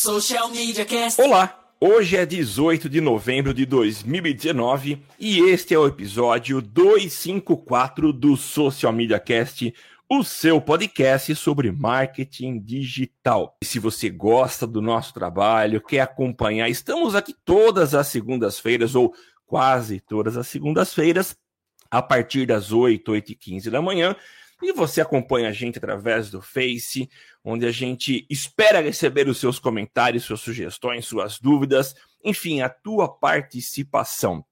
Social Media Cast. Olá, hoje é 18 de novembro de 2019 e este é o episódio 254 do Social Media Cast, o seu podcast sobre marketing digital. E se você gosta do nosso trabalho, quer acompanhar, estamos aqui todas as segundas-feiras ou quase todas as segundas-feiras, a partir das 8, 8 e 15 da manhã. E você acompanha a gente através do Face, onde a gente espera receber os seus comentários, suas sugestões, suas dúvidas, enfim, a tua participação.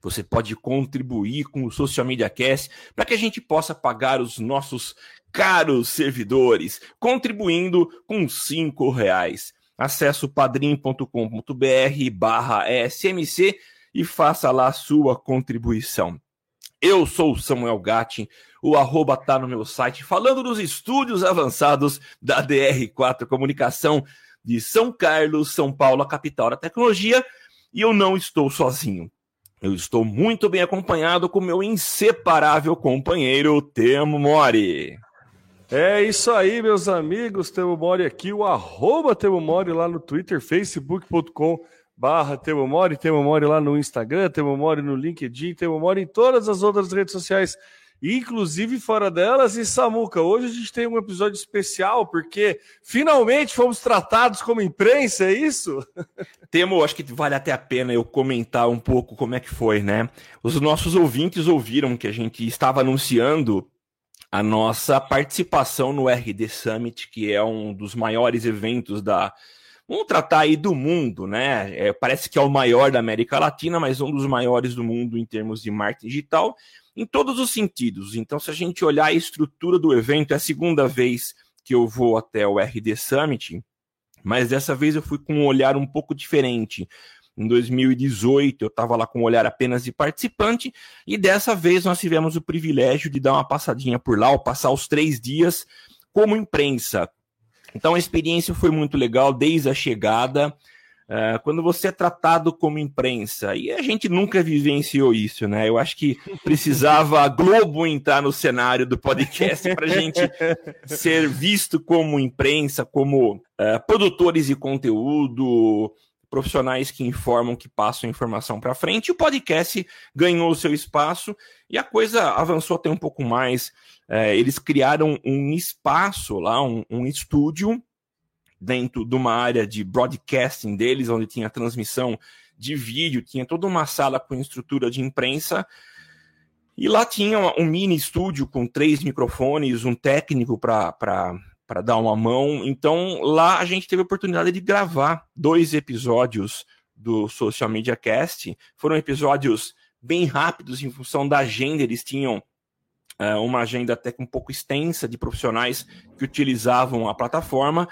Você pode contribuir com o Social Media Cast para que a gente possa pagar os nossos caros servidores, contribuindo com cinco reais. Acesse padrim.com.br barra SMC e faça lá a sua contribuição. Eu sou o Samuel Gatti, o arroba tá no meu site, falando dos estúdios avançados da DR4 Comunicação de São Carlos, São Paulo, a capital da tecnologia, e eu não estou sozinho. Eu estou muito bem acompanhado com meu inseparável companheiro Temo Mori. É isso aí, meus amigos. Temo Mori aqui, o arroba Temo Mori lá no Twitter, facebook.com barra Temo Mori, Temo Mori lá no Instagram, Temo Mori no LinkedIn, Temo Mori em todas as outras redes sociais, inclusive fora delas. E Samuca, hoje a gente tem um episódio especial porque finalmente fomos tratados como imprensa, é isso? Temo, acho que vale até a pena eu comentar um pouco como é que foi, né? Os nossos ouvintes ouviram que a gente estava anunciando a nossa participação no RD Summit, que é um dos maiores eventos da Vamos tratar aí do mundo, né? É, parece que é o maior da América Latina, mas um dos maiores do mundo em termos de marketing digital, em todos os sentidos. Então, se a gente olhar a estrutura do evento, é a segunda vez que eu vou até o RD Summit, mas dessa vez eu fui com um olhar um pouco diferente. Em 2018, eu estava lá com um olhar apenas de participante, e dessa vez nós tivemos o privilégio de dar uma passadinha por lá, ou passar os três dias como imprensa, então a experiência foi muito legal desde a chegada. Uh, quando você é tratado como imprensa, e a gente nunca vivenciou isso, né? Eu acho que precisava a Globo entrar no cenário do podcast para a gente ser visto como imprensa, como uh, produtores de conteúdo, profissionais que informam, que passam informação para frente. E o podcast ganhou o seu espaço e a coisa avançou até um pouco mais. É, eles criaram um espaço lá, um, um estúdio dentro de uma área de broadcasting deles, onde tinha transmissão de vídeo, tinha toda uma sala com estrutura de imprensa. E lá tinha um mini estúdio com três microfones, um técnico para dar uma mão. Então lá a gente teve a oportunidade de gravar dois episódios do Social Media Cast. Foram episódios bem rápidos em função da agenda, eles tinham uma agenda até um pouco extensa de profissionais que utilizavam a plataforma.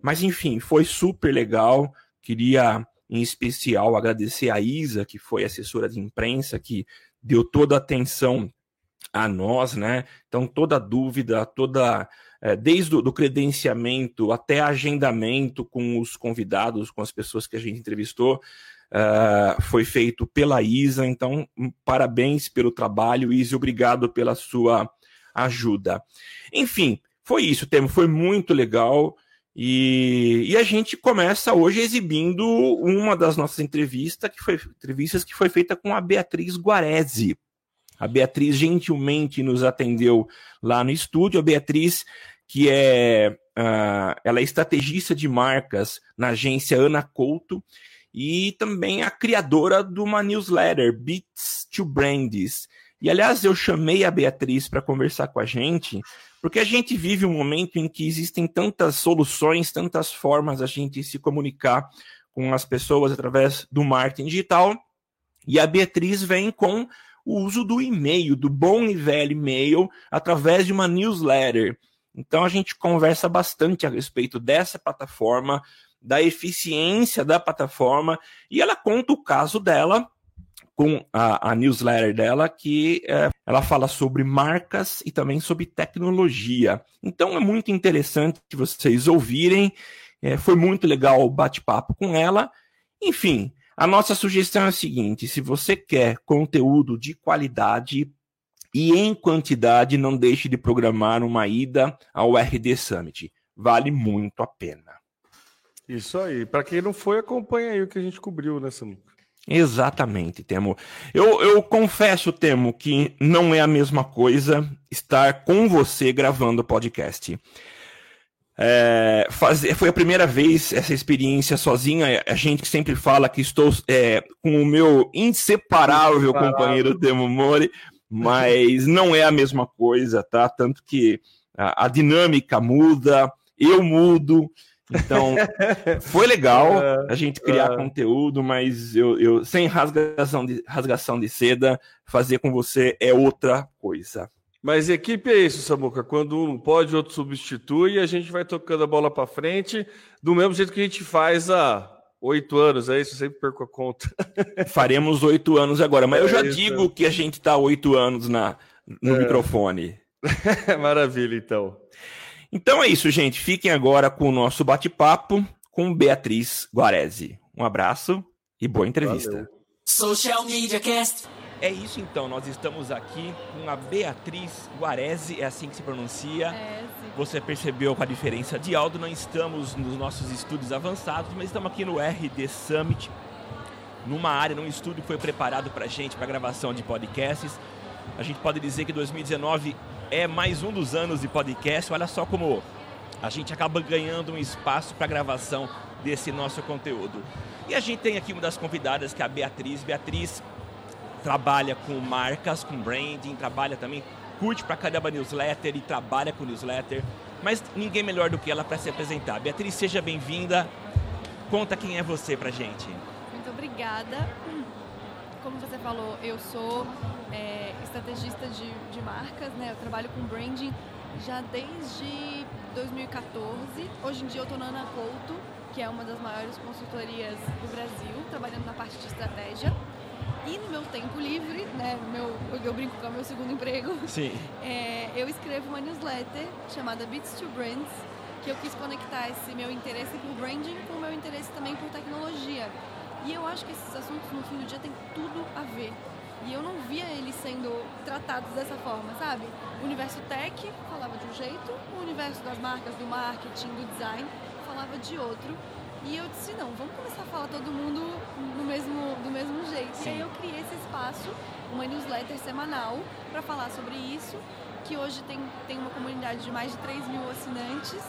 Mas enfim, foi super legal. Queria em especial agradecer a Isa, que foi assessora de imprensa, que deu toda a atenção a nós, né? Então, toda dúvida, toda é, desde o credenciamento até agendamento com os convidados, com as pessoas que a gente entrevistou, uh, foi feito pela Isa. Então, parabéns pelo trabalho, Isa, obrigado pela sua ajuda. Enfim, foi isso, Temo, foi muito legal. E, e, a gente começa hoje exibindo uma das nossas entrevistas, que foi entrevistas que foi feita com a Beatriz Guarese. A Beatriz gentilmente nos atendeu lá no estúdio. A Beatriz que é uh, ela é estrategista de marcas na agência Ana Couto e também a criadora de uma newsletter, Beats to Brands. E aliás, eu chamei a Beatriz para conversar com a gente, porque a gente vive um momento em que existem tantas soluções, tantas formas a gente se comunicar com as pessoas através do marketing digital. E a Beatriz vem com o uso do e-mail, do bom e velho e-mail, através de uma newsletter. Então a gente conversa bastante a respeito dessa plataforma, da eficiência da plataforma, e ela conta o caso dela com a, a newsletter dela, que é, ela fala sobre marcas e também sobre tecnologia. Então é muito interessante que vocês ouvirem. É, foi muito legal o bate-papo com ela. Enfim, a nossa sugestão é a seguinte: se você quer conteúdo de qualidade, e em quantidade, não deixe de programar uma ida ao RD Summit. Vale muito a pena. Isso aí. Para quem não foi, acompanha aí o que a gente cobriu nessa. Exatamente, Temo. Eu, eu confesso, Temo, que não é a mesma coisa estar com você gravando o podcast. É, fazer, foi a primeira vez essa experiência sozinha. A gente sempre fala que estou é, com o meu inseparável, inseparável. companheiro Temo Mori, mas não é a mesma coisa, tá? Tanto que a, a dinâmica muda, eu mudo. Então, foi legal é, a gente criar é. conteúdo, mas eu, eu, sem rasgação de, rasgação de seda, fazer com você é outra coisa. Mas equipe é isso, Samuca. Quando um pode, o outro substitui, e a gente vai tocando a bola para frente, do mesmo jeito que a gente faz há oito anos, é isso? Eu sempre perco a conta. Faremos oito anos agora, mas é eu já isso. digo que a gente está oito anos na, no é. microfone. Maravilha, então. Então é isso, gente. Fiquem agora com o nosso bate-papo com Beatriz Guarese. Um abraço e boa entrevista. Valeu. Social Media Cast. É isso então, nós estamos aqui com a Beatriz Guarese, é assim que se pronuncia. É, Você percebeu com a diferença de áudio, não estamos nos nossos estúdios avançados, mas estamos aqui no RD Summit, numa área, num estúdio que foi preparado para gente, para gravação de podcasts. A gente pode dizer que 2019 é mais um dos anos de podcast. Olha só como a gente acaba ganhando um espaço para gravação desse nosso conteúdo. E a gente tem aqui uma das convidadas, que é a Beatriz. Beatriz trabalha com marcas, com branding, trabalha também, curte pra caramba newsletter e trabalha com newsletter. Mas ninguém melhor do que ela para se apresentar. Beatriz, seja bem-vinda. Conta quem é você pra gente. Muito obrigada. Como você falou, eu sou é, estrategista de, de marcas, né? Eu trabalho com branding já desde 2014. Hoje em dia eu estou na Ana Couto, que é uma das maiores consultorias do Brasil, trabalhando na parte de estratégia. E no meu tempo livre, né, meu, eu brinco que é o meu segundo emprego, Sim. É, eu escrevo uma newsletter chamada Beats to Brands, que eu quis conectar esse meu interesse por branding com o meu interesse também por tecnologia. E eu acho que esses assuntos no fim do dia têm tudo a ver. E eu não via eles sendo tratados dessa forma, sabe? O universo tech falava de um jeito, o universo das marcas, do marketing, do design falava de outro. E eu disse, não, vamos começar a falar todo mundo no mesmo, do mesmo jeito. Sim. E aí eu criei esse espaço, uma newsletter semanal, para falar sobre isso, que hoje tem, tem uma comunidade de mais de 3 mil assinantes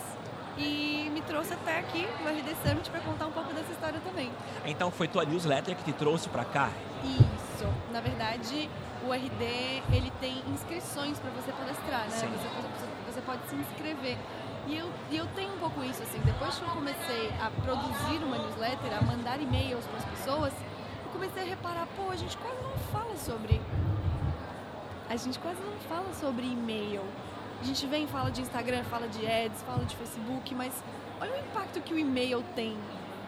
e me trouxe até aqui no RD Summit para contar um pouco dessa história também. Então foi tua newsletter que te trouxe para cá? Isso. Na verdade, o RD ele tem inscrições para você palestrar, né? Você, você, pode se inscrever. E eu, e eu tenho um pouco isso, assim, depois que eu comecei a produzir uma newsletter, a mandar e-mails para as pessoas, eu comecei a reparar, pô, a gente quase não fala sobre. A gente quase não fala sobre e-mail. A gente vem, fala de Instagram, fala de ads, fala de Facebook, mas olha o impacto que o e-mail tem.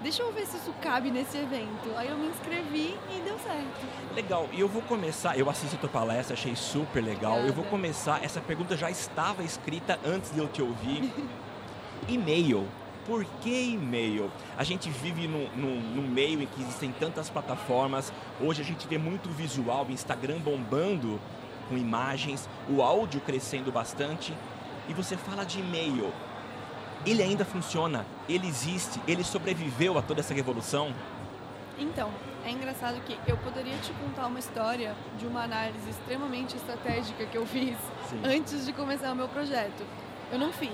Deixa eu ver se isso cabe nesse evento. Aí eu me inscrevi e deu certo. Legal, e eu vou começar. Eu assisti a tua palestra, achei super legal. Eu vou começar. Essa pergunta já estava escrita antes de eu te ouvir. e-mail. Por que e-mail? A gente vive num, num, num, meio em que existem tantas plataformas. Hoje a gente vê muito visual, Instagram bombando com imagens, o áudio crescendo bastante, e você fala de e-mail. Ele ainda funciona, ele existe, ele sobreviveu a toda essa revolução? Então, é engraçado que eu poderia te contar uma história de uma análise extremamente estratégica que eu fiz Sim. antes de começar o meu projeto. Eu não fiz.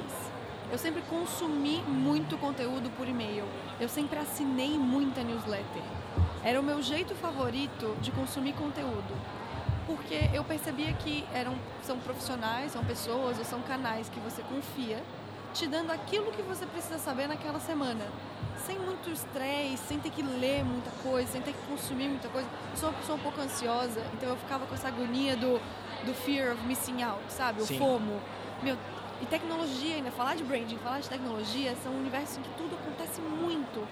Eu sempre consumi muito conteúdo por e-mail. Eu sempre assinei muita newsletter. Era o meu jeito favorito de consumir conteúdo porque eu percebia que eram, são profissionais, são pessoas ou são canais que você confia, te dando aquilo que você precisa saber naquela semana. Sem muito estresse, sem ter que ler muita coisa, sem ter que consumir muita coisa. Eu sou uma pessoa um pouco ansiosa, então eu ficava com essa agonia do, do fear of missing out, sabe? O Sim. FOMO. Meu, e tecnologia, ainda falar de branding, falar de tecnologia, são um universo em que tudo acontece muito.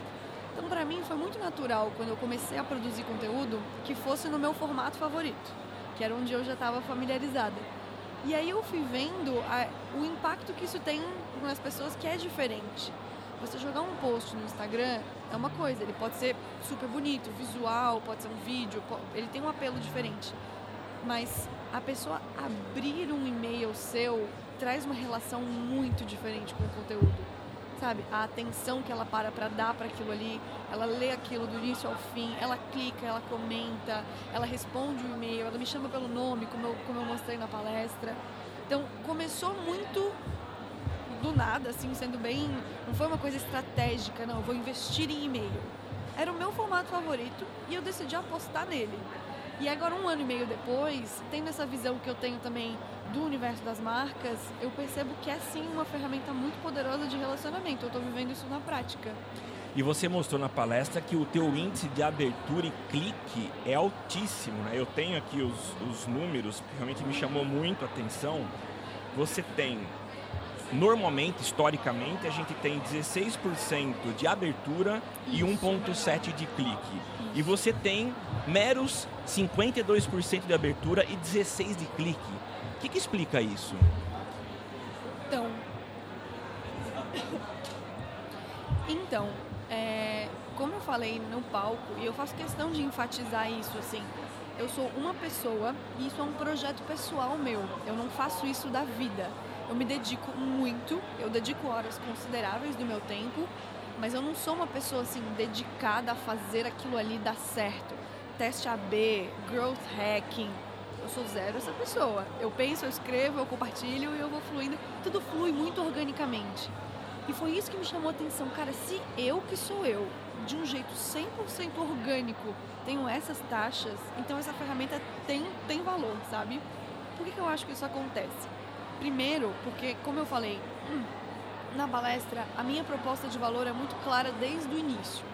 Então, para mim, foi muito natural, quando eu comecei a produzir conteúdo, que fosse no meu formato favorito que era onde eu já estava familiarizada. E aí eu fui vendo a, o impacto que isso tem nas pessoas que é diferente. Você jogar um post no Instagram é uma coisa, ele pode ser super bonito, visual, pode ser um vídeo, ele tem um apelo diferente. Mas a pessoa abrir um e-mail seu traz uma relação muito diferente com o conteúdo. Sabe? A atenção que ela para para dar para aquilo ali, ela lê aquilo do início ao fim, ela clica, ela comenta, ela responde o e-mail, ela me chama pelo nome, como eu, como eu mostrei na palestra. Então, começou muito do nada, assim, sendo bem. Não foi uma coisa estratégica, não, vou investir em e-mail. Era o meu formato favorito e eu decidi apostar nele. E agora, um ano e meio depois, tendo essa visão que eu tenho também do universo das marcas, eu percebo que é sim uma ferramenta muito poderosa de relacionamento. Eu estou vivendo isso na prática. E você mostrou na palestra que o teu índice de abertura e clique é altíssimo, né? Eu tenho aqui os, os números, que realmente me chamou muito a atenção. Você tem normalmente, historicamente, a gente tem 16% de abertura Isso. e 1,7% de clique. E você tem meros 52% de abertura e 16% de clique. O que, que explica isso? Então. Então, é, como eu falei no palco, e eu faço questão de enfatizar isso, assim, eu sou uma pessoa e isso é um projeto pessoal meu. Eu não faço isso da vida. Eu me dedico muito, eu dedico horas consideráveis do meu tempo, mas eu não sou uma pessoa assim dedicada a fazer aquilo ali dar certo. Teste AB, growth hacking, eu sou zero essa pessoa. Eu penso, eu escrevo, eu compartilho e eu vou fluindo. Tudo flui muito organicamente. E foi isso que me chamou a atenção. Cara, se eu que sou eu, de um jeito 100% orgânico, tenho essas taxas, então essa ferramenta tem, tem valor, sabe? Por que, que eu acho que isso acontece? Primeiro, porque, como eu falei na palestra, a minha proposta de valor é muito clara desde o início.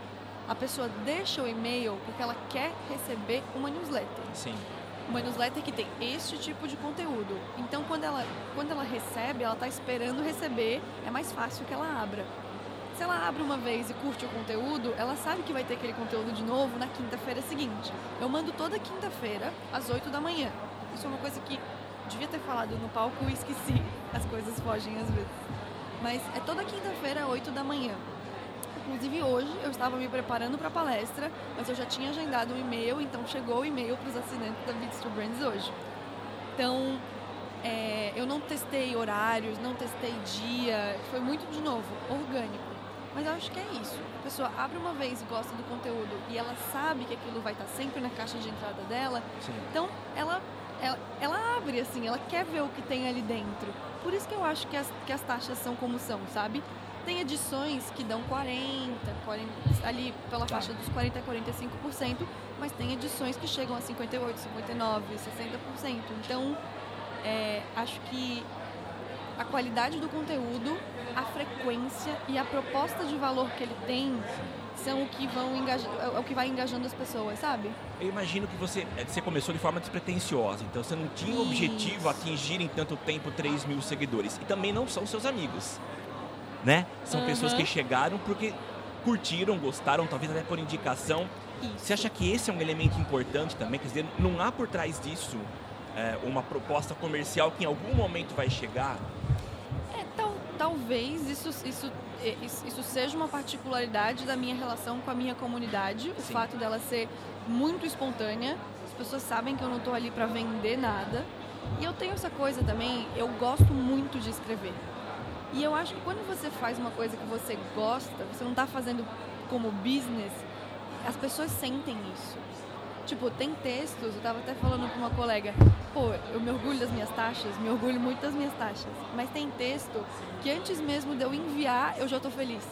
A pessoa deixa o e-mail porque ela quer receber uma newsletter. Sim. Uma newsletter que tem este tipo de conteúdo. Então, quando ela, quando ela recebe, ela está esperando receber, é mais fácil que ela abra. Se ela abre uma vez e curte o conteúdo, ela sabe que vai ter aquele conteúdo de novo na quinta-feira seguinte. Eu mando toda quinta-feira, às 8 da manhã. Isso é uma coisa que devia ter falado no palco e esqueci. As coisas fogem às vezes. Mas é toda quinta-feira, 8 da manhã. Inclusive hoje eu estava me preparando para a palestra, mas eu já tinha agendado um e-mail, então chegou o e-mail para os assinantes da Beats to Brands hoje. Então, é, eu não testei horários, não testei dia, foi muito, de novo, orgânico. Mas eu acho que é isso. A pessoa abre uma vez e gosta do conteúdo e ela sabe que aquilo vai estar sempre na caixa de entrada dela, Sim. então ela ela, ela, abre, assim, ela quer ver o que tem ali dentro. Por isso que eu acho que as, que as taxas são como são, sabe? Tem edições que dão 40, 40 ali pela faixa dos 40 a 45%, mas tem edições que chegam a 58, 59, 60%. Então, é, acho que a qualidade do conteúdo, a frequência e a proposta de valor que ele tem são o que vão engajar, é o que vai engajando as pessoas, sabe? Eu imagino que você, é, você começou de forma despretensiosa, então você não tinha o objetivo atingir em tanto tempo 3 mil seguidores. E também não são seus amigos, né? São uhum. pessoas que chegaram porque curtiram, gostaram, talvez até por indicação. Isso. Você acha que esse é um elemento importante também? Quer dizer, não há por trás disso é, uma proposta comercial que em algum momento vai chegar? É, tal, talvez isso, isso isso seja uma particularidade da minha relação com a minha comunidade, o Sim. fato dela ser muito espontânea. As pessoas sabem que eu não estou ali para vender nada. E eu tenho essa coisa também, eu gosto muito de escrever. E eu acho que quando você faz uma coisa que você gosta, você não está fazendo como business, as pessoas sentem isso. Tipo, tem textos, eu estava até falando com uma colega, pô, eu me orgulho das minhas taxas, me orgulho muito das minhas taxas, mas tem texto que antes mesmo de eu enviar, eu já tô feliz.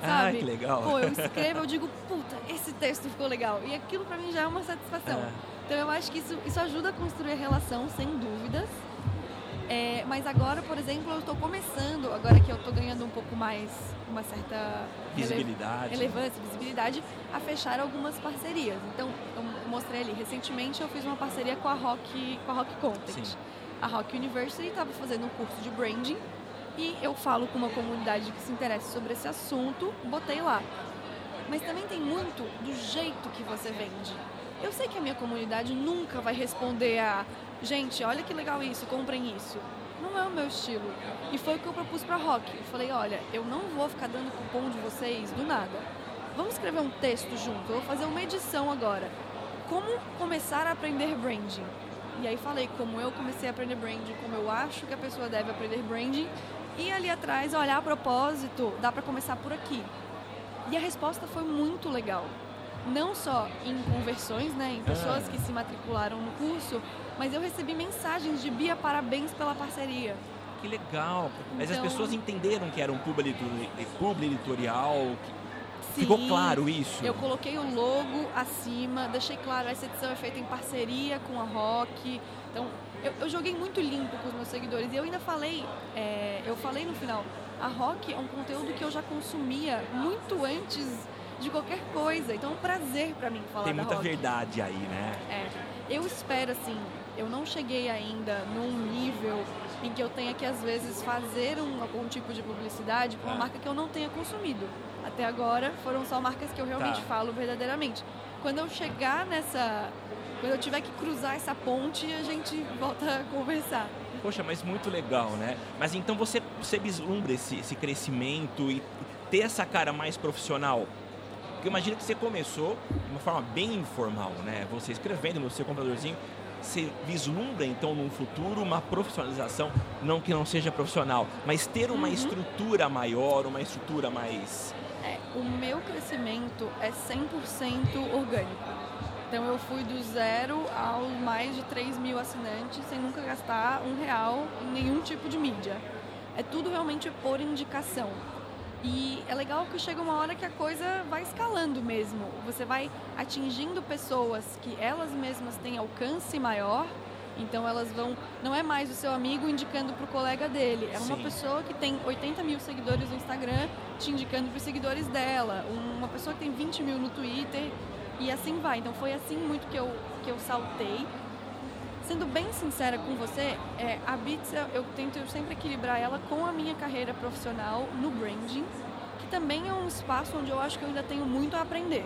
Sabe? Ah, que legal. Pô, eu escrevo, eu digo, puta, esse texto ficou legal. E aquilo para mim já é uma satisfação. É. Então eu acho que isso, isso ajuda a construir a relação, sem dúvidas. É, mas agora, por exemplo, eu estou começando, agora que eu estou ganhando um pouco mais, uma certa visibilidade, relevância, visibilidade, a fechar algumas parcerias. Então, eu mostrei ali, recentemente eu fiz uma parceria com a Rock, com a Rock Content. Sim. A Rock University estava fazendo um curso de branding e eu falo com uma comunidade que se interessa sobre esse assunto, botei lá. Mas também tem muito do jeito que você vende. Eu sei que a minha comunidade nunca vai responder a gente, olha que legal isso, comprem isso. Não é o meu estilo. E foi o que eu propus para Rock. Eu falei, olha, eu não vou ficar dando cupom de vocês do nada. Vamos escrever um texto junto. Eu vou fazer uma edição agora. Como começar a aprender branding? E aí falei como eu comecei a aprender branding, como eu acho que a pessoa deve aprender branding ir ali atrás, olhar a propósito, dá para começar por aqui. E a resposta foi muito legal. Não só em conversões, né, em pessoas ah. que se matricularam no curso, mas eu recebi mensagens de Bia, parabéns pela parceria. Que legal! Mas então... as pessoas entenderam que era um publi editorial, Sim, Ficou claro isso? Eu coloquei o logo acima, deixei claro, essa edição é feita em parceria com a Rock. Então, eu, eu joguei muito limpo com os meus seguidores. E eu ainda falei, é, eu falei no final, a Rock é um conteúdo que eu já consumia muito antes de qualquer coisa. Então é um prazer para mim falar Tem muita rock. verdade aí, né? É. Eu espero, assim, eu não cheguei ainda num nível em que eu tenha que, às vezes, fazer um, algum tipo de publicidade para uma é. marca que eu não tenha consumido. Até agora foram só marcas que eu realmente tá. falo verdadeiramente. Quando eu chegar nessa. Quando eu tiver que cruzar essa ponte, a gente volta a conversar. Poxa, mas muito legal, né? Mas então você, você vislumbra esse, esse crescimento e ter essa cara mais profissional? Porque imagina que você começou de uma forma bem informal, né? Você escrevendo no seu computadorzinho, você vislumbra então num futuro uma profissionalização, não que não seja profissional, mas ter uma uhum. estrutura maior, uma estrutura mais é, o meu crescimento é 100% orgânico. Então eu fui do zero aos mais de 3 mil assinantes sem nunca gastar um real em nenhum tipo de mídia. É tudo realmente por indicação. E é legal que chega uma hora que a coisa vai escalando mesmo. Você vai atingindo pessoas que elas mesmas têm alcance maior então elas vão. Não é mais o seu amigo indicando para o colega dele. É uma Sim. pessoa que tem 80 mil seguidores no Instagram te indicando para os seguidores dela. Uma pessoa que tem 20 mil no Twitter. E assim vai. Então foi assim muito que eu, que eu saltei. Sendo bem sincera com você, é, a Bits eu tento sempre equilibrar ela com a minha carreira profissional no branding, que também é um espaço onde eu acho que eu ainda tenho muito a aprender.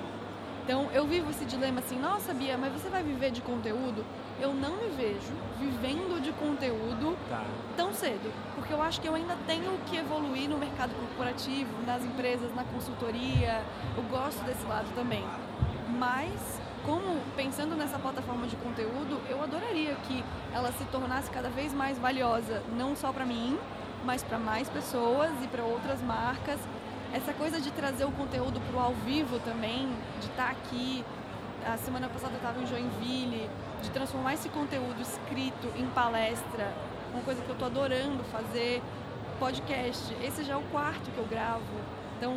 Então eu vivo esse dilema assim, nossa Bia, mas você vai viver de conteúdo? Eu não me vejo vivendo de conteúdo tá. tão cedo, porque eu acho que eu ainda tenho que evoluir no mercado corporativo, nas empresas, na consultoria. Eu gosto desse lado também. Mas como pensando nessa plataforma de conteúdo, eu adoraria que ela se tornasse cada vez mais valiosa, não só para mim, mas para mais pessoas e para outras marcas essa coisa de trazer o conteúdo para o ao vivo também, de estar tá aqui. A semana passada eu estava em Joinville, de transformar esse conteúdo escrito em palestra, uma coisa que eu estou adorando fazer. Podcast, esse já é o quarto que eu gravo. Então,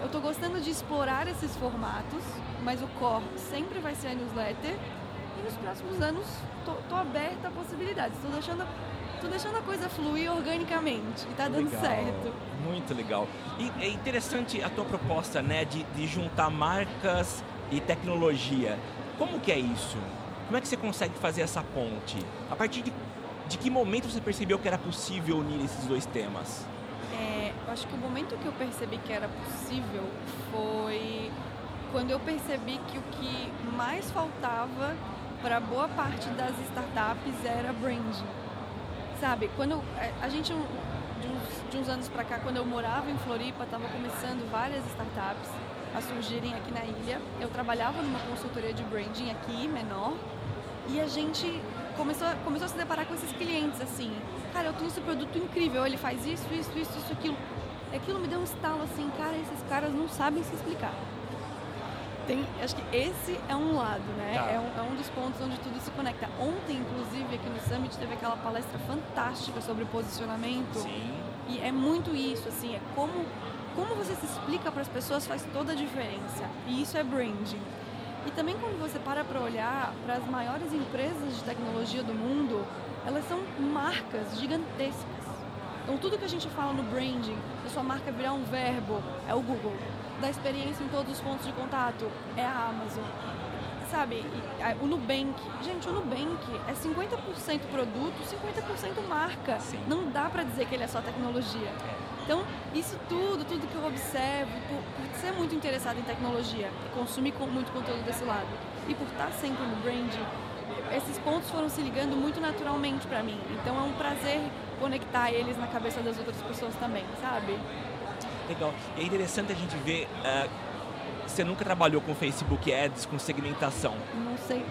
eu estou gostando de explorar esses formatos, mas o core sempre vai ser a newsletter. E nos próximos anos, estou aberta a possibilidades. Estou deixando tô deixando a coisa fluir organicamente e tá dando legal, certo. Muito legal. E é interessante a tua proposta, né, de, de juntar marcas e tecnologia. Como que é isso? Como é que você consegue fazer essa ponte? A partir de, de que momento você percebeu que era possível unir esses dois temas? É, eu acho que o momento que eu percebi que era possível foi quando eu percebi que o que mais faltava para boa parte das startups era branding sabe, quando é, a gente de uns, de uns anos para cá, quando eu morava em Floripa, estava começando várias startups a surgirem aqui na ilha. Eu trabalhava numa consultoria de branding aqui, menor, e a gente começou, começou a se deparar com esses clientes assim, cara, eu tenho esse produto incrível, ele faz isso, isso, isso, isso, aquilo. Aquilo me deu um estalo assim, cara, esses caras não sabem se explicar. Tem, acho que esse é um lado, né? Tá. É, um, é, um, dos pontos onde tudo se conecta. Ontem, inclusive, aqui no Summit teve aquela palestra fantástica sobre posicionamento. Sim. E é muito isso, assim, é como, como você se explica para as pessoas faz toda a diferença. E isso é branding. E também quando você para para olhar para as maiores empresas de tecnologia do mundo, elas são marcas gigantescas. Então tudo que a gente fala no branding, da sua marca virar um verbo, é o Google da experiência em todos os pontos de contato é a Amazon. Sabe, o Nubank, gente, o Nubank é 50% produto, 50% marca. Sim. Não dá para dizer que ele é só tecnologia. Então, isso tudo, tudo que eu observo, por, por ser muito interessado em tecnologia, consumir muito conteúdo desse lado, e por estar sempre no branding, esses pontos foram se ligando muito naturalmente para mim. Então é um prazer conectar eles na cabeça das outras pessoas também, sabe? Legal. E é interessante a gente ver. Uh, você nunca trabalhou com Facebook Ads, com segmentação? Não sei,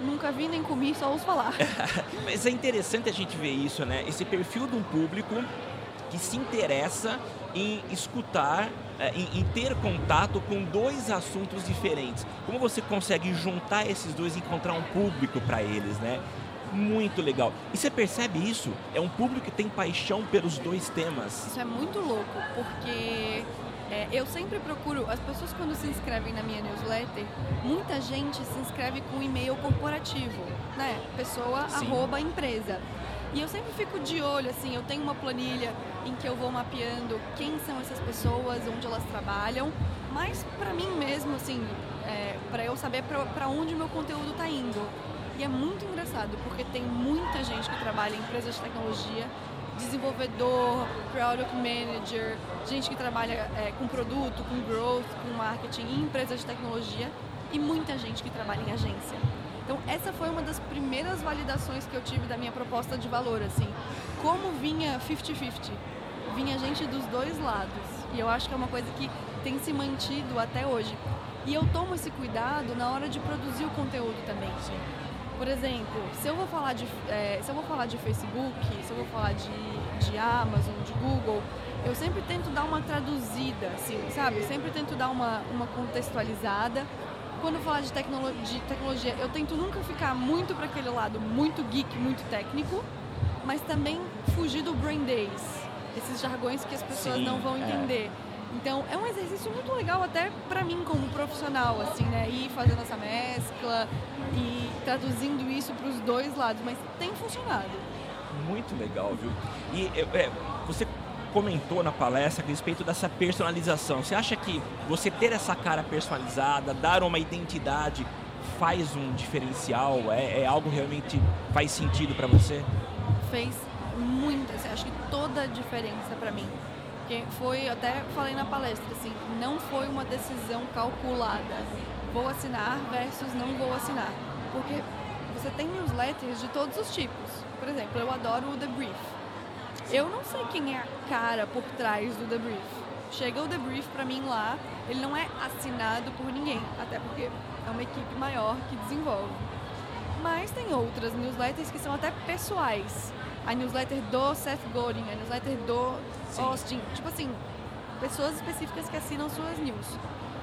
nunca vi nem comi, só ouço falar. Mas é interessante a gente ver isso, né? Esse perfil de um público que se interessa em escutar, é, em, em, ter contato com dois assuntos diferentes. Como você consegue juntar esses dois e encontrar um público para eles, né? Muito legal. E você percebe isso? É um público que tem paixão pelos dois temas. Isso é muito louco, porque é, eu sempre procuro, as pessoas quando se inscrevem na minha newsletter, muita gente se inscreve com e-mail corporativo, né? Pessoa, Sim. arroba, empresa. E eu sempre fico de olho, assim, eu tenho uma planilha em que eu vou mapeando quem são essas pessoas, onde elas trabalham, mas para mim mesmo, assim, é, para eu saber para onde o meu conteúdo está indo. E é muito engraçado, porque tem muita gente que trabalha em empresas de tecnologia, desenvolvedor, product manager, gente que trabalha é, com produto, com growth, com marketing em empresas de tecnologia e muita gente que trabalha em agência. Então essa foi uma das primeiras validações que eu tive da minha proposta de valor, assim, como vinha 50-50, vinha gente dos dois lados e eu acho que é uma coisa que tem se mantido até hoje. E eu tomo esse cuidado na hora de produzir o conteúdo também. Sim. Por exemplo, se eu vou falar de, é, se eu vou falar de Facebook, se eu vou falar de, de Amazon, de Google, eu sempre tento dar uma traduzida, assim, sabe? Eu sempre tento dar uma, uma contextualizada quando eu falar de, de tecnologia, eu tento nunca ficar muito para aquele lado muito geek, muito técnico, mas também fugir do brain days, esses jargões que as pessoas Sim, não vão é. entender. É. Então é um exercício muito legal até para mim como profissional, assim, né? Ir fazendo essa mescla e traduzindo isso para os dois lados, mas tem funcionado. Muito legal, viu? E é, você comentou na palestra a respeito dessa personalização. Você acha que você ter essa cara personalizada, dar uma identidade, faz um diferencial? É, é algo realmente faz sentido para você? Fez muito. Assim, acho que toda a diferença para mim. Porque foi, até falei na palestra, assim, não foi uma decisão calculada. Vou assinar versus não vou assinar. Porque você tem newsletters de todos os tipos. Por exemplo, eu adoro o The Brief eu não sei quem é a cara por trás do debrief. Chega o debrief para mim lá, ele não é assinado por ninguém, até porque é uma equipe maior que desenvolve. Mas tem outras newsletters que são até pessoais. A newsletter do Seth Godin, a newsletter do Sim. Austin. Tipo assim, pessoas específicas que assinam suas news.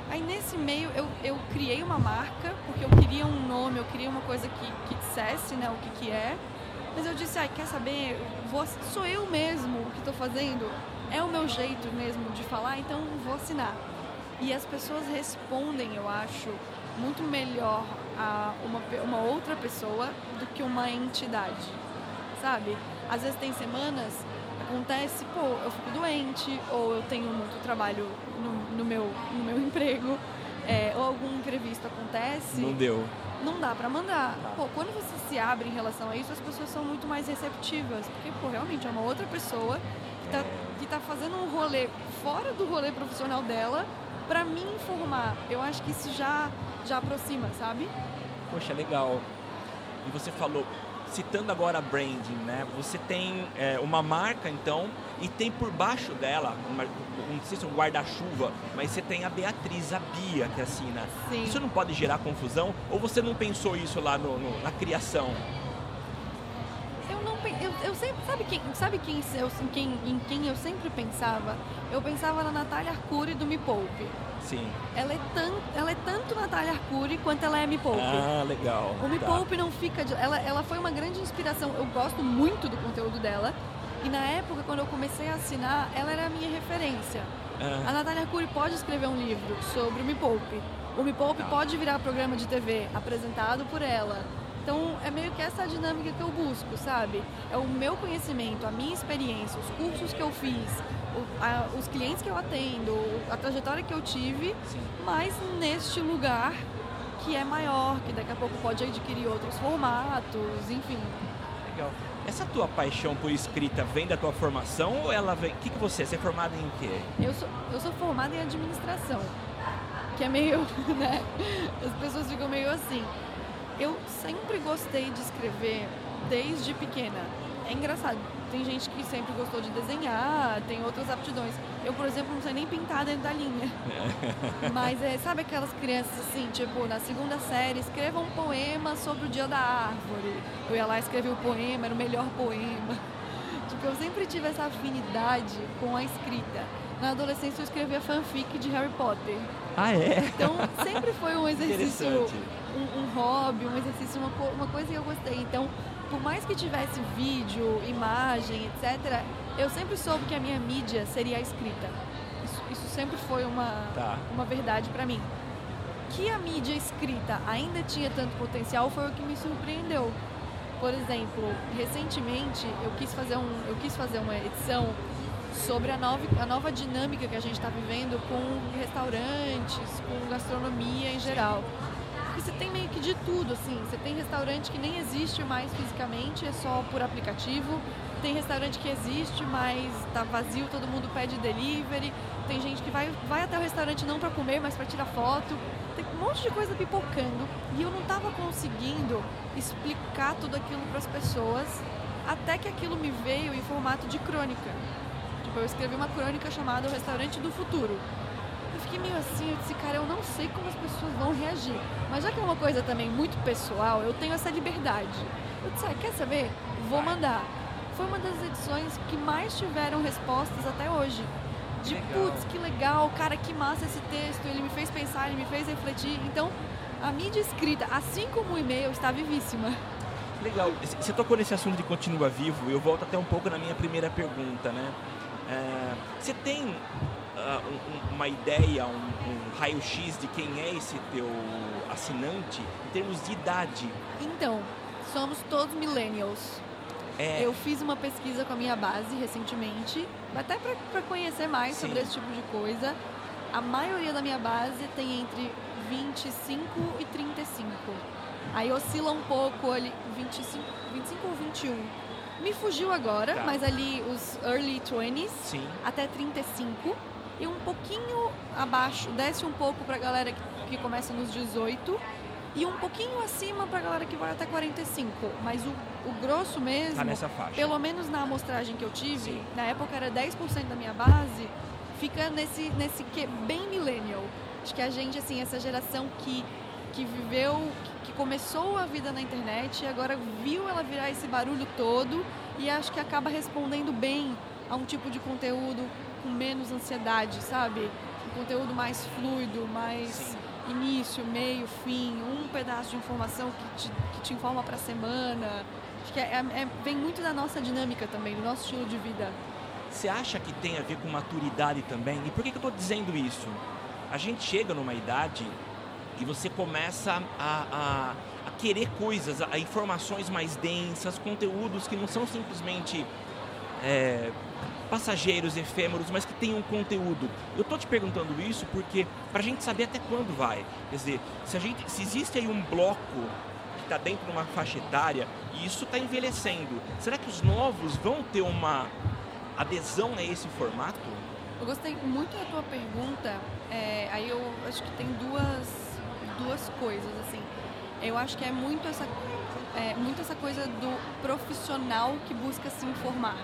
Aí nesse meio eu, eu criei uma marca, porque eu queria um nome, eu queria uma coisa que, que dissesse né, o que, que é. Mas eu disse, ai, quer saber? Vou, sou eu mesmo o que estou fazendo. É o meu jeito mesmo de falar, então vou assinar. E as pessoas respondem, eu acho, muito melhor a uma, uma outra pessoa do que uma entidade, sabe? Às vezes tem semanas, acontece, pô, eu fico doente, ou eu tenho muito trabalho no, no meu, no meu emprego, é, ou algum imprevisto acontece. Não deu não dá para mandar. Pô, quando você se abre em relação a isso, as pessoas são muito mais receptivas, porque, pô, realmente é uma outra pessoa que tá, que tá fazendo um rolê fora do rolê profissional dela para me informar. Eu acho que isso já, já aproxima, sabe? Poxa, legal. E você falou, citando agora a branding, né? Você tem é, uma marca, então, e tem por baixo dela, uma, não sei se é um guarda-chuva, mas você tem a Beatriz, a Bia, que assina. Sim. Isso não pode gerar confusão? Ou você não pensou isso lá no, no na criação? Eu sempre sabe quem sabe quem eu, quem em quem eu sempre pensava eu pensava na Natália Arcuri do Me Poupe Sim. Ela é, tan, ela é tanto Natália Arcuri quanto ela é Me Poupe. Ah, legal. O Me tá. Poupe não fica. De, ela, ela foi uma grande inspiração. Eu gosto muito do conteúdo dela. E na época, quando eu comecei a assinar, ela era a minha referência. Ah. A Natália Arcuri pode escrever um livro sobre o Me Poupe. O Me Poupe tá. pode virar programa de TV apresentado por ela. Então é meio que essa dinâmica que eu busco, sabe? É o meu conhecimento, a minha experiência, os cursos que eu fiz, a, os clientes que eu atendo, a trajetória que eu tive, Sim. mas neste lugar que é maior, que daqui a pouco pode adquirir outros formatos, enfim. Legal. Essa tua paixão por escrita vem da tua formação ou ela vem. O que, que você é? Você é formada em quê? Eu sou, eu sou formada em administração. Que é meio. né? As pessoas ficam meio assim. Eu sempre gostei de escrever desde pequena. É engraçado tem gente que sempre gostou de desenhar, tem outras aptidões. Eu, por exemplo, não sei nem pintar dentro da linha. Mas é, sabe aquelas crianças assim, tipo, na segunda série, escreva um poema sobre o dia da árvore. Eu ia lá escrever o poema, era o melhor poema. Tipo, eu sempre tive essa afinidade com a escrita. Na adolescência eu escrevia fanfic de Harry Potter. Ah, é? Então sempre foi um exercício, um, um, hobby, um exercício, uma, uma coisa que eu gostei. Então, por mais que tivesse vídeo, imagem, etc., eu sempre soube que a minha mídia seria a escrita. Isso, isso sempre foi uma, tá. uma verdade para mim. Que a mídia escrita ainda tinha tanto potencial foi o que me surpreendeu. Por exemplo, recentemente eu quis fazer, um, eu quis fazer uma edição sobre a nova, a nova dinâmica que a gente está vivendo com restaurantes, com gastronomia em geral. E você tem meio que de tudo, assim. Você tem restaurante que nem existe mais fisicamente, é só por aplicativo. Tem restaurante que existe, mas tá vazio, todo mundo pede delivery. Tem gente que vai, vai até o restaurante não para comer, mas para tirar foto. Tem um monte de coisa pipocando. E eu não tava conseguindo explicar tudo aquilo para as pessoas, até que aquilo me veio em formato de crônica. Tipo, eu escrevi uma crônica chamada O Restaurante do Futuro. Fiquei meio assim, eu disse, cara, eu não sei como as pessoas vão reagir. Mas já que é uma coisa também muito pessoal, eu tenho essa liberdade. Eu disse, ah, quer saber? Vou mandar. Foi uma das edições que mais tiveram respostas até hoje. De putz, que legal, cara, que massa esse texto, ele me fez pensar, ele me fez refletir. Então, a mídia escrita, assim como o e-mail, está vivíssima. Legal. Você tocou nesse assunto de continua vivo, eu volto até um pouco na minha primeira pergunta, né? É, você tem uh, um, uma ideia, um, um raio-x de quem é esse teu assinante em termos de idade? Então, somos todos millennials. É... Eu fiz uma pesquisa com a minha base recentemente, até para conhecer mais Sim. sobre esse tipo de coisa. A maioria da minha base tem entre 25 e 35. Aí oscila um pouco ali, 25, 25 ou 21. Me fugiu agora, tá. mas ali os early 20s Sim. até 35. E um pouquinho abaixo, desce um pouco pra galera que, que começa nos 18 e um pouquinho acima para a galera que vai até 45. Mas o, o grosso mesmo, tá pelo menos na amostragem que eu tive, Sim. na época era 10% da minha base, fica nesse, nesse que bem millennial. Acho que a gente, assim, essa geração que, que viveu, que começou a vida na internet e agora viu ela virar esse barulho todo e acho que acaba respondendo bem a um tipo de conteúdo com menos ansiedade, sabe? Um conteúdo mais fluido, mais Sim. início, meio, fim, um pedaço de informação que te, que te informa para a semana. Acho que é, é, é, vem muito da nossa dinâmica também, do nosso estilo de vida. Você acha que tem a ver com maturidade também? E por que, que eu estou dizendo isso? A gente chega numa idade e você começa a, a, a querer coisas, a, a, informações mais densas, conteúdos que não são simplesmente é, passageiros, efêmeros, mas que tenham conteúdo. Eu estou te perguntando isso porque para a gente saber até quando vai. Quer dizer, se, a gente, se existe aí um bloco que está dentro de uma faixa etária e isso está envelhecendo, será que os novos vão ter uma adesão a esse formato? Eu gostei muito da tua pergunta. É, aí eu acho que tem duas duas coisas, assim. Eu acho que é muito essa, é, muito essa coisa do profissional que busca se informar.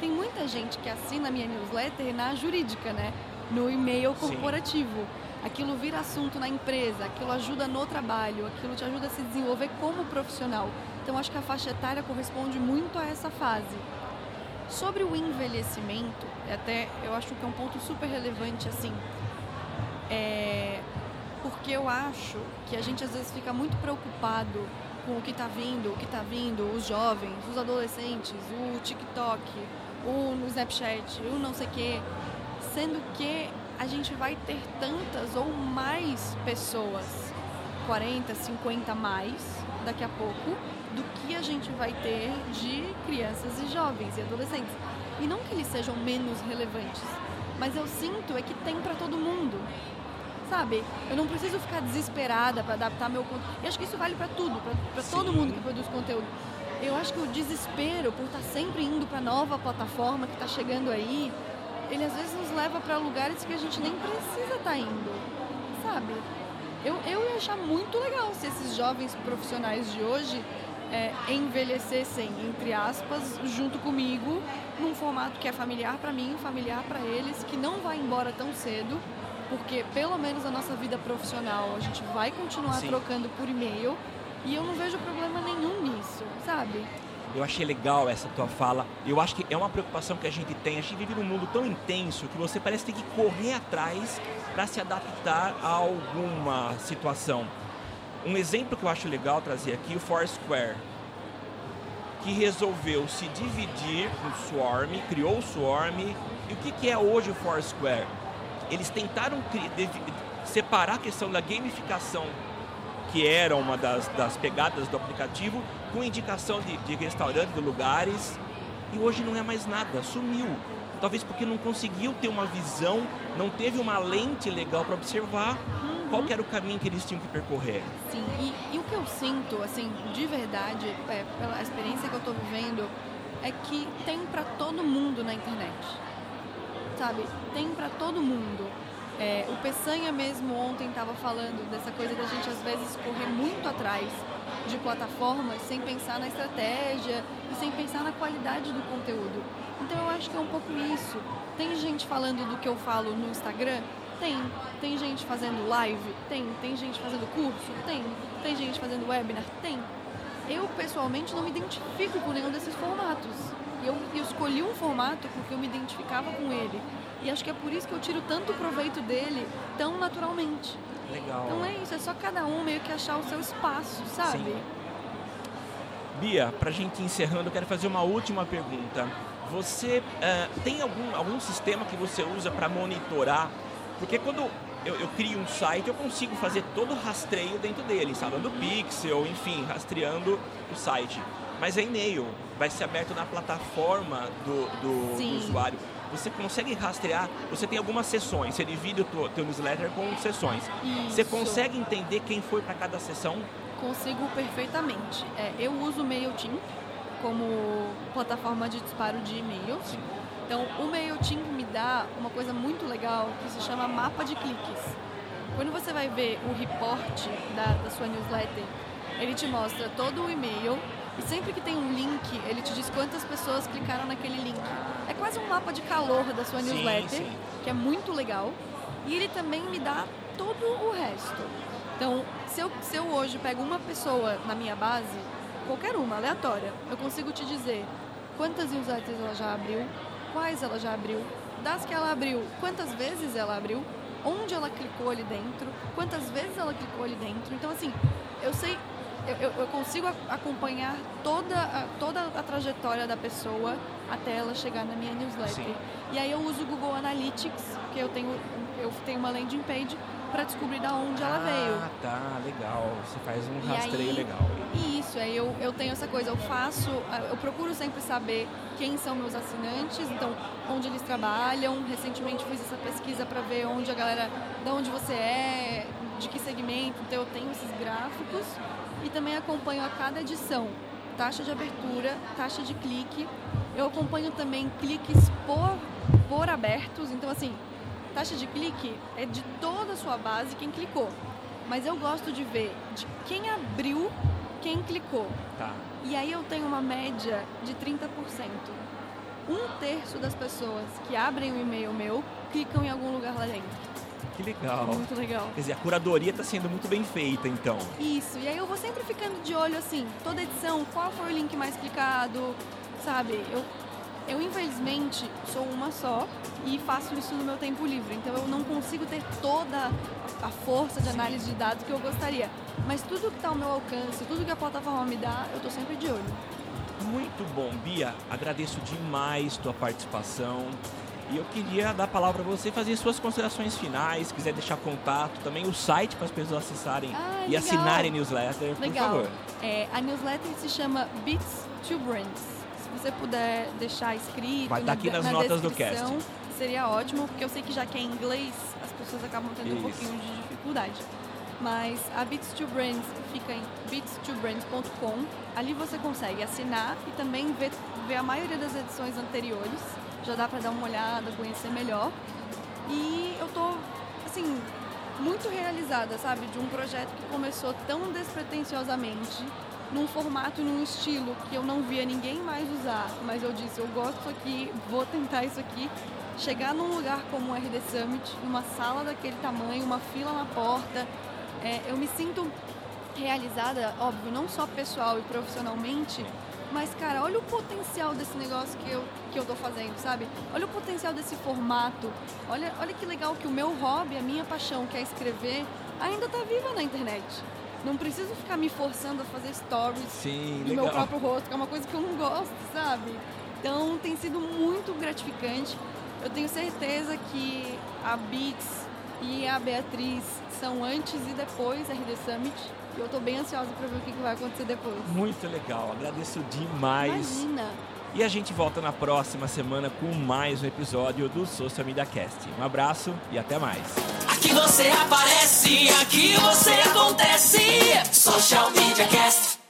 Tem muita gente que assina a minha newsletter na jurídica, né? No e-mail corporativo. Sim. Aquilo vira assunto na empresa, aquilo ajuda no trabalho, aquilo te ajuda a se desenvolver como profissional. Então acho que a faixa etária corresponde muito a essa fase. Sobre o envelhecimento, até eu acho que é um ponto super relevante assim. É, porque eu acho que a gente às vezes fica muito preocupado com o que está vindo, o que está vindo, os jovens, os adolescentes, o TikTok, o Snapchat, o não sei o quê, sendo que a gente vai ter tantas ou mais pessoas, 40, 50 mais, daqui a pouco, do que a gente vai ter de crianças e jovens e adolescentes. E não que eles sejam menos relevantes, mas eu sinto é que tem para todo mundo sabe? Eu não preciso ficar desesperada para adaptar meu conteúdo. E acho que isso vale para tudo, para todo mundo que produz conteúdo. Eu acho que o desespero por estar tá sempre indo para nova plataforma que está chegando aí, ele às vezes nos leva para lugares que a gente nem precisa estar tá indo, sabe? Eu, eu ia achar muito legal se esses jovens profissionais de hoje é, envelhecessem, entre aspas, junto comigo, num formato que é familiar para mim, familiar para eles, que não vai embora tão cedo porque pelo menos a nossa vida profissional a gente vai continuar Sim. trocando por e-mail e eu não vejo problema nenhum nisso, sabe? Eu achei legal essa tua fala. Eu acho que é uma preocupação que a gente tem. A gente vive num mundo tão intenso que você parece ter que correr atrás para se adaptar a alguma situação. Um exemplo que eu acho legal trazer aqui, o Foursquare, que resolveu se dividir no Swarm, criou o Swarm. E o que, que é hoje o Foursquare? Eles tentaram separar a questão da gamificação, que era uma das, das pegadas do aplicativo, com indicação de, de restaurantes, de lugares, e hoje não é mais nada, sumiu. Talvez porque não conseguiu ter uma visão, não teve uma lente legal para observar uhum. qual era o caminho que eles tinham que percorrer. Sim, e, e o que eu sinto, assim, de verdade, é, pela experiência que eu estou vivendo, é que tem para todo mundo na internet. Sabe? Tem para todo mundo. É, o Peçanha mesmo ontem estava falando dessa coisa da gente às vezes correr muito atrás de plataformas sem pensar na estratégia e sem pensar na qualidade do conteúdo. Então eu acho que é um pouco isso. Tem gente falando do que eu falo no Instagram? Tem. Tem gente fazendo live? Tem. Tem gente fazendo curso? Tem. Tem gente fazendo webinar? Tem. Eu pessoalmente não me identifico com nenhum desses formatos. Eu, eu escolhi um formato porque eu me identificava com ele. E acho que é por isso que eu tiro tanto proveito dele tão naturalmente. Legal. Então é isso, é só cada um meio que achar o seu espaço, sabe? Sim. Bia, pra gente encerrando, eu quero fazer uma última pergunta. Você uh, tem algum, algum sistema que você usa para monitorar? Porque quando eu, eu, crio um site, eu consigo fazer todo o rastreio dentro dele, instalando pixel, enfim, rastreando o site. Mas é e-mail, vai ser aberto na plataforma do, do, do usuário você consegue rastrear, você tem algumas sessões, você divide o teu, teu newsletter com sessões. Isso. Você consegue entender quem foi para cada sessão? Consigo perfeitamente. É, eu uso o MailChimp como plataforma de disparo de e-mails. Então, o MailChimp me dá uma coisa muito legal que se chama mapa de cliques. Quando você vai ver o report da, da sua newsletter, ele te mostra todo o e-mail e sempre que tem um link, ele te diz quantas pessoas clicaram naquele link. É quase um mapa de calor da sua newsletter, sim, sim. que é muito legal. E ele também me dá todo o resto. Então, se eu, se eu hoje pego uma pessoa na minha base, qualquer uma, aleatória, eu consigo te dizer quantas newsletters ela já abriu, quais ela já abriu, das que ela abriu, quantas vezes ela abriu, onde ela clicou ali dentro, quantas vezes ela clicou ali dentro. Então, assim, eu sei eu, eu, consigo acompanhar toda a, toda a trajetória da pessoa até ela chegar na minha newsletter. Sim. E aí eu uso o Google Analytics, que eu tenho, eu tenho uma landing page para descobrir da onde ah, ela veio. Ah, tá, legal. Você faz um e rastreio aí, legal. Isso, aí eu, eu tenho essa coisa, eu faço, eu procuro sempre saber quem são meus assinantes, então onde eles trabalham. Recentemente fiz essa pesquisa para ver onde a galera, de onde você é, de que segmento, então eu tenho esses gráficos e também acompanho a cada edição taxa de abertura, taxa de clique. Eu acompanho também cliques por, por abertos, então assim, taxa de clique é de toda a sua base quem clicou. Mas eu gosto de ver de quem abriu, quem clicou. Tá. E aí eu tenho uma média de 30%. Um terço das pessoas que abrem o e-mail meu clicam em algum lugar lá dentro. Que legal. Muito legal. Quer dizer, a curadoria está sendo muito bem feita, então. Isso. E aí eu vou sempre ficando de olho assim, toda edição, qual foi o link mais clicado, sabe? Eu, eu infelizmente sou uma só e faço isso no meu tempo livre. Então eu não consigo ter toda a força de análise de dados que eu gostaria. Mas tudo que está ao meu alcance, tudo que a plataforma me dá, eu estou sempre de olho. Muito bom, Bia. Agradeço demais tua participação. E eu queria dar a palavra para você fazer suas considerações finais, quiser deixar contato, também o site para as pessoas acessarem ah, e assinarem a newsletter, legal. por favor. É, a newsletter se chama Beats to Brands. Se você puder deixar escrito Vai estar aqui nas na notas do cast. Seria ótimo, porque eu sei que já que é em inglês, as pessoas acabam tendo Isso. um pouquinho de dificuldade. Mas a Beats to Brands fica em beats2brands.com. Ali você consegue assinar e também ver, ver a maioria das edições anteriores já dá para dar uma olhada, conhecer melhor. E eu tô, assim, muito realizada, sabe, de um projeto que começou tão despretensiosamente, num formato e num estilo que eu não via ninguém mais usar, mas eu disse, eu gosto disso aqui, vou tentar isso aqui. Chegar num lugar como o RD Summit, numa sala daquele tamanho, uma fila na porta, é, eu me sinto realizada, óbvio, não só pessoal e profissionalmente, Mas, cara, olha o potencial desse negócio que eu, que eu tô fazendo, sabe? Olha o potencial desse formato. Olha, olha que legal que o meu hobby, a minha paixão, que é escrever, ainda tá viva na internet. Não preciso ficar me forçando a fazer stories Sim, do legal. meu próprio rosto, que é uma coisa que eu não gosto, sabe? Então tem sido muito gratificante. Eu tenho certeza que a Bix e a Beatriz são antes e depois da RD Summit. E eu tô bem ansiosa para ver o que que vai acontecer depois. Muito legal, agradeço demais. Imagina! E a gente volta na próxima semana com mais um episódio do Social Media Cast. Um abraço e até mais. Aqui você aparece, aqui você acontece. Social Media Cast.